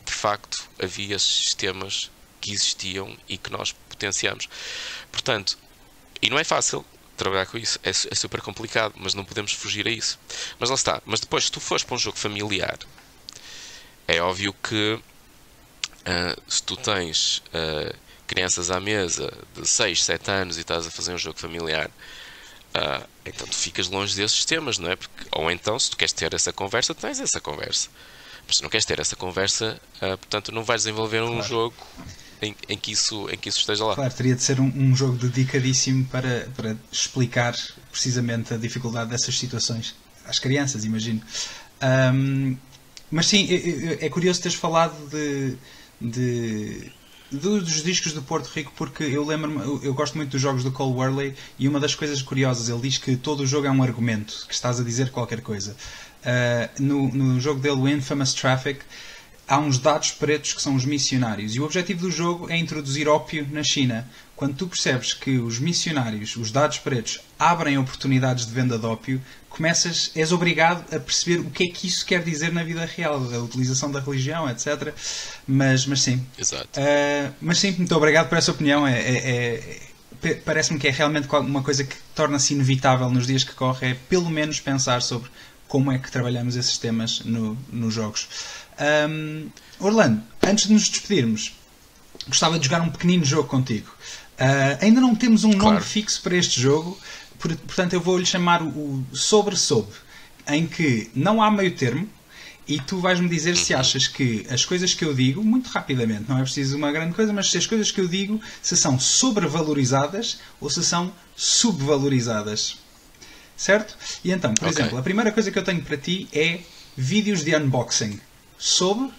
de facto havia sistemas que existiam e que nós potenciamos. Portanto, e não é fácil trabalhar com isso, é, é super complicado, mas não podemos fugir a isso. Mas lá está. Mas depois, se tu fores para um jogo familiar, é óbvio que uh, se tu tens uh, crianças à mesa de 6, 7 anos e estás a fazer um jogo familiar, uh, então tu ficas longe desses temas, não é? Porque, ou então, se tu queres ter essa conversa, tens essa conversa. Mas se não queres ter essa conversa, portanto, não vais desenvolver um claro. jogo em, em, que isso, em que isso esteja lá. Claro, teria de ser um, um jogo dedicadíssimo para, para explicar precisamente a dificuldade dessas situações às crianças, imagino. Um, mas sim, é curioso teres falado de, de, dos discos do Porto Rico, porque eu lembro-me, eu gosto muito dos jogos do Cole Worley e uma das coisas curiosas, ele diz que todo o jogo é um argumento, que estás a dizer qualquer coisa. Uh, no, no jogo dele, o Infamous Traffic, há uns dados pretos que são os missionários. E o objetivo do jogo é introduzir ópio na China. Quando tu percebes que os missionários, os dados pretos, abrem oportunidades de venda de ópio, começas, és obrigado a perceber o que é que isso quer dizer na vida real, a utilização da religião, etc. Mas, mas sim. Exato. Uh, mas sim, muito obrigado por essa opinião. É, é, é Parece-me que é realmente uma coisa que torna-se inevitável nos dias que correm, é pelo menos pensar sobre como é que trabalhamos esses temas no, nos jogos. Um, Orlando, antes de nos despedirmos, gostava de jogar um pequenino jogo contigo. Uh, ainda não temos um claro. nome fixo para este jogo, portanto eu vou-lhe chamar o sobre-sob, em que não há meio termo e tu vais-me dizer se uhum. achas que as coisas que eu digo, muito rapidamente, não é preciso uma grande coisa, mas se as coisas que eu digo se são sobrevalorizadas ou se são subvalorizadas. Certo? E então, por okay. exemplo, a primeira coisa que eu tenho para ti é vídeos de unboxing sobre,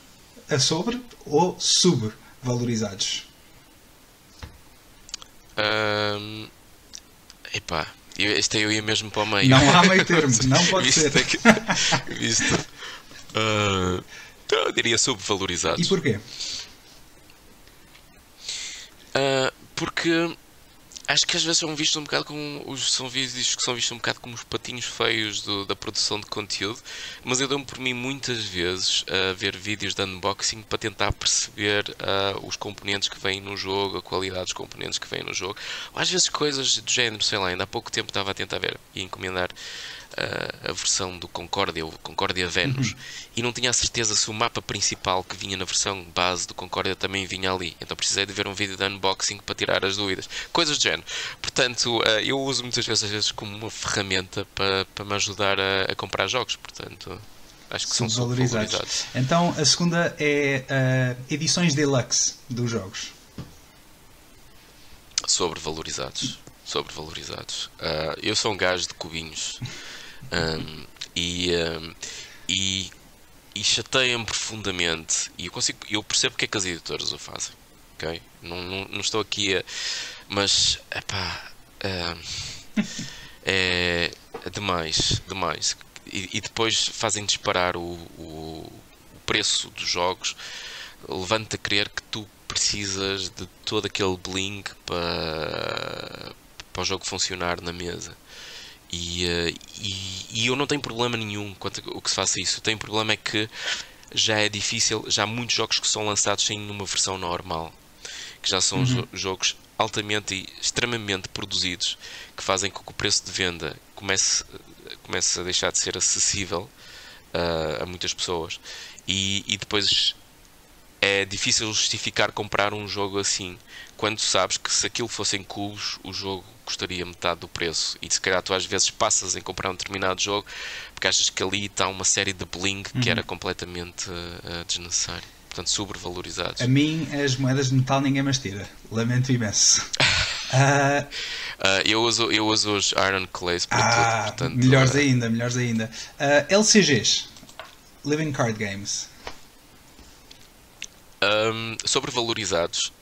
a sobre ou subvalorizados? Um, epá, este aí eu ia mesmo para o meio. Não há meio termo, não pode ser. Que, visto, uh, eu diria subvalorizados. E porquê? Uh, porque acho que às vezes são vistos um bocado como os são vídeos que são vistos um bocado como os patinhos feios do, da produção de conteúdo, mas eu dou-me por mim muitas vezes a ver vídeos de unboxing para tentar perceber uh, os componentes que vêm no jogo, a qualidade dos componentes que vêm no jogo, ou às vezes coisas do género, sei lá, ainda há pouco tempo estava a tentar ver e encomendar a, a versão do Concórdia, o Concórdia Venus, uhum. e não tinha a certeza se o mapa principal que vinha na versão base do Concórdia também vinha ali. Então precisei de ver um vídeo de unboxing para tirar as dúvidas. Coisas do género. Portanto, uh, eu uso muitas vezes, às vezes como uma ferramenta para, para me ajudar a, a comprar jogos. Portanto, acho que são subvalorizados. Então, a segunda é uh, edições deluxe dos jogos. Sobrevalorizados. Sobrevalorizados. Uh, eu sou um gajo de cubinhos. Um, e, um, e, e chateia-me profundamente. E eu, consigo, eu percebo porque é que as editoras o fazem. Okay? Não, não, não estou aqui a. Mas, epá, um, é, é demais, demais. E, e, depois fazem disparar o, o, o preço dos jogos, levando-te a crer que tu precisas de todo aquele bling para, para o jogo funcionar na mesa. E, uh, e, e, eu não tenho problema nenhum quanto o que se faça isso. O tenho problema é que já é difícil, já há muitos jogos que são lançados sem uma versão normal, que já são uhum. jogos altamente e extremamente produzidos, que fazem com que o preço de venda comece, comece a deixar de ser acessível uh, a muitas pessoas. E, e depois é difícil justificar comprar um jogo assim, quando sabes que se aquilo fossem cubos, o jogo custaria metade do preço. E se calhar tu às vezes passas em comprar um determinado jogo porque achas que ali está uma série de bling uhum. que era completamente uh, desnecessário. Portanto, sobrevalorizados. A mim, as moedas de metal ninguém mais tira. Lamento imenso. uh... Uh, eu, uso, eu uso os Iron Clays para ah, tudo. Portanto, melhores ainda, melhores ainda. LCGs. Living Card Games. Um, sobrevalorizados.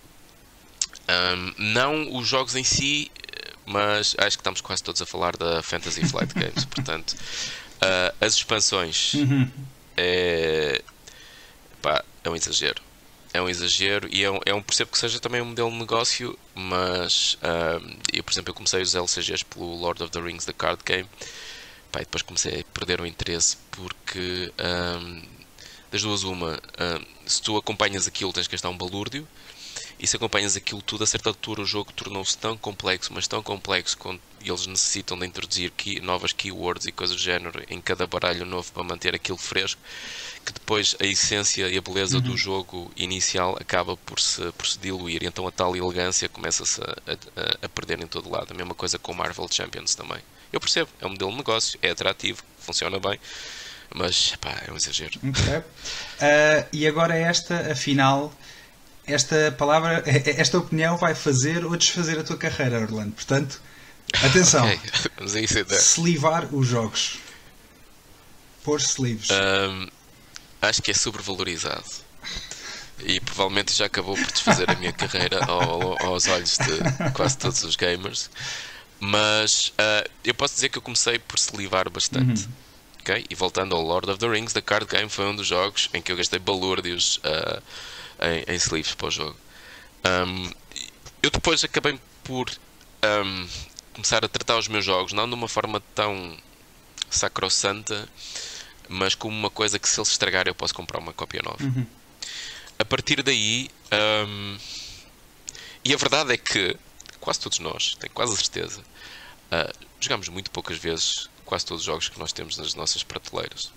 Um, não os jogos em si, mas acho que estamos quase todos a falar da Fantasy Flight Games. Portanto, uh, as expansões uhum. é, pá, é um exagero. É um exagero e é um, é um percebo que seja também um modelo de negócio, mas eu, por exemplo, eu comecei os LCGs pelo Lord of the Rings, The Card Game, pá, e depois comecei a perder o interesse porque um, das duas uma, um, se tu acompanhas aquilo tens que gastar um balúrdio e se acompanhas aquilo tudo, a certa altura o jogo tornou-se tão complexo, mas tão complexo que eles necessitam de introduzir key, novas keywords e coisas do género em cada baralho novo para manter aquilo fresco, que depois a essência e a beleza uhum. do jogo inicial acaba por se, por se diluir, então a tal elegância começa-se a, a, a, perder em todo lado. A mesma coisa com Marvel Champions também. Eu percebo, é um modelo de negócio, é atrativo, funciona bem, mas pá, é um exagero. Okay. Uh, e agora esta, afinal, esta palavra, esta opinião vai fazer ou desfazer a tua carreira, Orlando. Portanto, atenção. okay. Vamos a isso então. Slivar os jogos. Pôr sleeves. Um, acho que é sobrevalorizado. E provavelmente já acabou por desfazer a minha carreira ao, aos olhos de quase todos os gamers. Mas uh, eu posso dizer que eu comecei por slivar bastante. Uhum. Okay? E voltando ao Lord of the Rings, The Card Game foi um dos jogos em que eu gastei balúrdios uh, em, em sleeves para o jogo. Um, eu depois acabei por um, começar a tratar os meus jogos não de uma forma tão sacrossanta, mas como uma coisa que se eles estragar eu posso comprar uma cópia nova. Uhum. A partir daí, um, e a verdade é que quase todos nós, tenho quase a certeza, uh, jogamos muito poucas vezes quase todos os jogos que nós temos nas nossas prateleiras.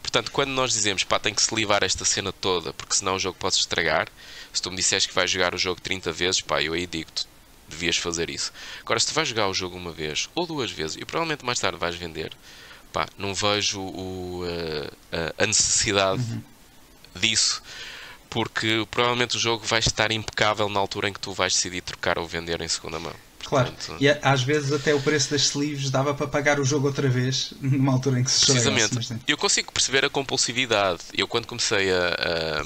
Portanto, quando nós dizemos pá, tem que se livrar esta cena toda porque senão o jogo pode estragar, se tu me disseres que vais jogar o jogo 30 vezes, pá, eu aí digo-te, devias fazer isso. Agora, se tu vais jogar o jogo uma vez ou duas vezes e provavelmente mais tarde vais vender, pá, não vejo o, uh, a necessidade uhum. disso porque provavelmente o jogo vai estar impecável na altura em que tu vais decidir trocar ou vender em segunda mão. Claro, Portanto, e às vezes até o preço das sleeves dava para pagar o jogo outra vez, numa altura em que se Precisamente. Mas, eu consigo perceber a compulsividade. Eu, quando comecei a,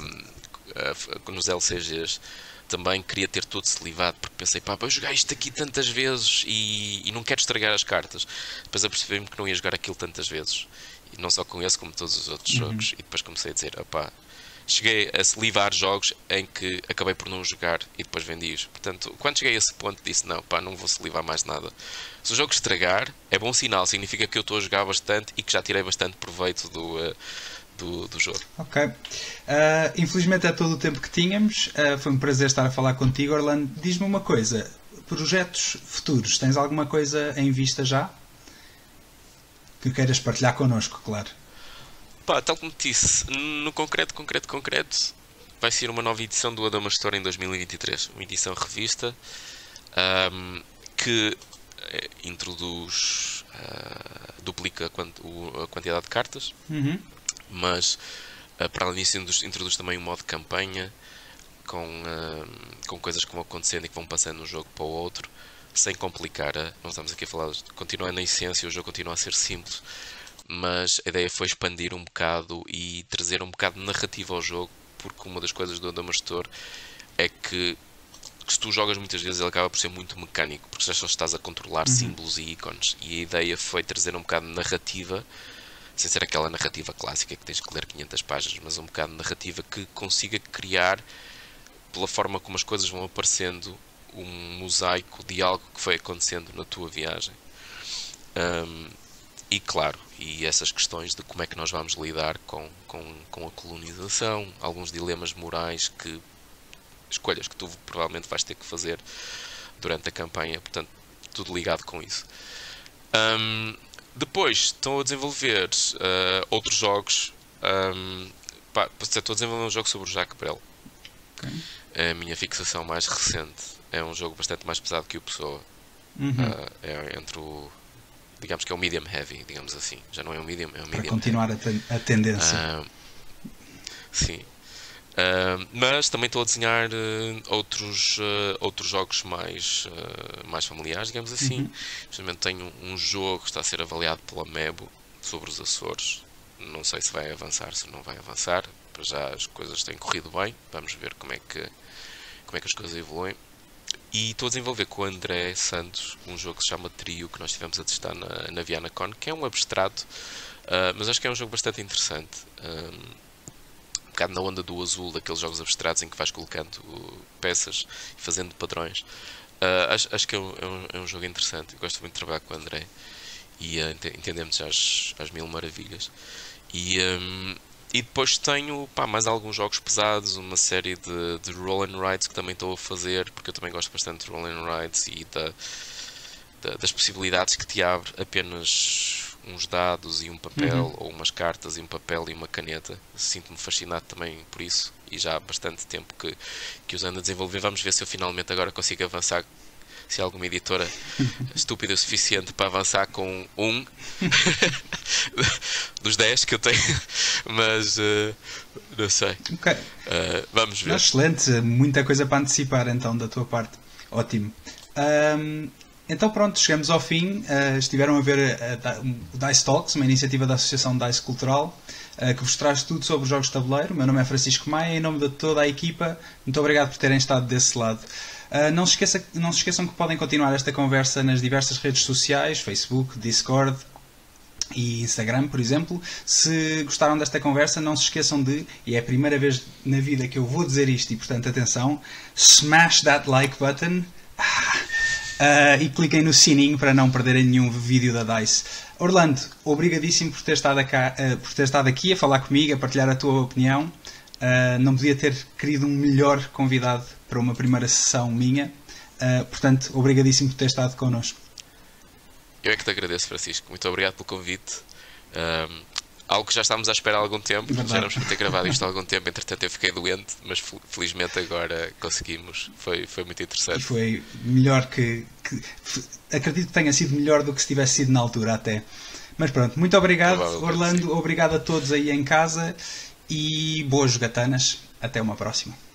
a, a, nos LCGs, também queria ter tudo slivado, porque pensei, pá, vou jogar isto aqui tantas vezes e, e não quero estragar as cartas. Depois apercebi-me que não ia jogar aquilo tantas vezes. E não só com esse, como todos os outros uhum. jogos. E depois comecei a dizer, pá, cheguei a slivar jogos em que acabei por não jogar e depois vendi-os. Portanto, quando cheguei a esse ponto, disse: não, pá, não vou slivar mais nada. Se o jogo estragar, é bom sinal, significa que eu estou a jogar bastante e que já tirei bastante proveito do. Uh, do, do, jogo. Ok. Uh, infelizmente é todo o tempo que tínhamos. Uh, foi um prazer estar a falar contigo, Orlando. Diz-me uma coisa: projetos futuros, tens alguma coisa em vista já? Que queiras partilhar connosco, claro. Pá, tal como disse, no concreto, concreto, concreto, vai ser uma nova edição do Adama Store em 2023. Uma edição revista um, que eh, introduz, uh, duplica a, quantidade de cartas, uhum. mas uh, para além disso introduz também um modo de campanha com, uh, com coisas que vão acontecendo e que vão passando de um jogo para o outro, sem complicar. Não estamos aqui a falar, continua na essência, o jogo continua a ser simples mas a ideia foi expandir um bocado e trazer um bocado de narrativa ao jogo, porque uma das coisas do Adamastor é que, que se tu jogas muitas vezes ele acaba por ser muito mecânico, porque já só estás a controlar uhum. símbolos e ícones, e a ideia foi trazer um bocado de narrativa, sem ser aquela narrativa clássica que tens que ler 500 páginas, mas um bocado de narrativa que consiga criar, pela forma como as coisas vão aparecendo, um mosaico de algo que foi acontecendo na tua viagem. Um, e claro, e essas questões de como é que nós vamos lidar com, com, com a colonização, alguns dilemas morais que escolhas que tu provavelmente vais ter que fazer durante a campanha, portanto, tudo ligado com isso. Um, depois estão a desenvolver uh, outros jogos. Um, pá, estou a desenvolver um jogo sobre o Jacques Brel. Okay. É a minha fixação mais recente. É um jogo bastante mais pesado que o Pessoa. Uhum. Uh, é entre o digamos que é o medium heavy, digamos assim. Já não é um medium, é um medium. Para continuar a, ten a, tendência. Uh, sim. Uh, mas também estou a desenhar uh, outros, outros jogos mais, mais familiares, digamos assim. Uhum. Justamente tenho um jogo que está a ser avaliado pela Mebo sobre os Açores. Não sei se vai avançar, se não vai avançar. Para já as coisas têm corrido bem. Vamos ver como é que, como é que as coisas evoluem. E estou a desenvolver com o André Santos um jogo que se chama Trio, que nós estivemos a testar na, na VianaCon, que é um abstrato, uh, mas acho que é um jogo bastante interessante. Um, um bocado na onda do azul, daqueles jogos abstratos em que vais colocando peças e fazendo padrões. Uh, acho, acho, que é um, é, um, é um, jogo interessante. Eu gosto muito de trabalhar com o André e uh, entendemos as, as mil maravilhas. E, um, e depois tenho pá, mais alguns jogos pesados, uma série de, de roll and rides que também estou a fazer, porque eu também gosto bastante de roll and rides e da, da, das possibilidades que te abre apenas uns dados e um papel, uhum. ou umas cartas e um papel e uma caneta. Sinto-me fascinado também por isso e já há bastante tempo que, que os ando a desenvolver. Vamos ver se eu finalmente agora consigo avançar se há alguma editora estúpida o suficiente para avançar com um dos 10 que eu tenho, mas uh, não sei. Okay. Uh, vamos ver. Excelente, muita coisa para antecipar então da tua parte. Ótimo. Um, então pronto, chegamos ao fim. Uh, estiveram a ver o Dice Talks, uma iniciativa da Associação Dice Cultural, que vos traz tudo sobre jogos de tabuleiro. O meu nome é Francisco Maia, em nome de toda a equipa, muito obrigado por terem estado desse lado. Uh, não, se esqueça, não se esqueçam que podem continuar esta conversa nas diversas redes sociais, Facebook, Discord e Instagram, por exemplo. Se gostaram desta conversa, não se esqueçam de, e é a primeira vez na vida que eu vou dizer isto, e portanto atenção, smash that like button. Uh, e cliquem no sininho para não perderem nenhum vídeo da DICE. Orlando, obrigadíssimo por ter estado, cá, uh, por ter estado aqui a falar comigo, a partilhar a tua opinião. Uh, não podia ter querido um melhor convidado para uma primeira sessão minha. Uh, portanto, obrigadíssimo por ter estado connosco. Eu é que te agradeço, Francisco. Muito obrigado pelo convite. Um, algo que já estávamos à espera há algum tempo, Verdade. já éramos para ter gravado isto há algum tempo, entretanto eu fiquei doente, mas felizmente agora conseguimos. Foi, foi muito interessante. E foi melhor que, que, Acredito que tenha sido melhor do que se tivesse sido na altura até. Mas pronto, muito obrigado, Orlando. Obrigado a todos aí em casa e boas jogatanas. Até uma próxima.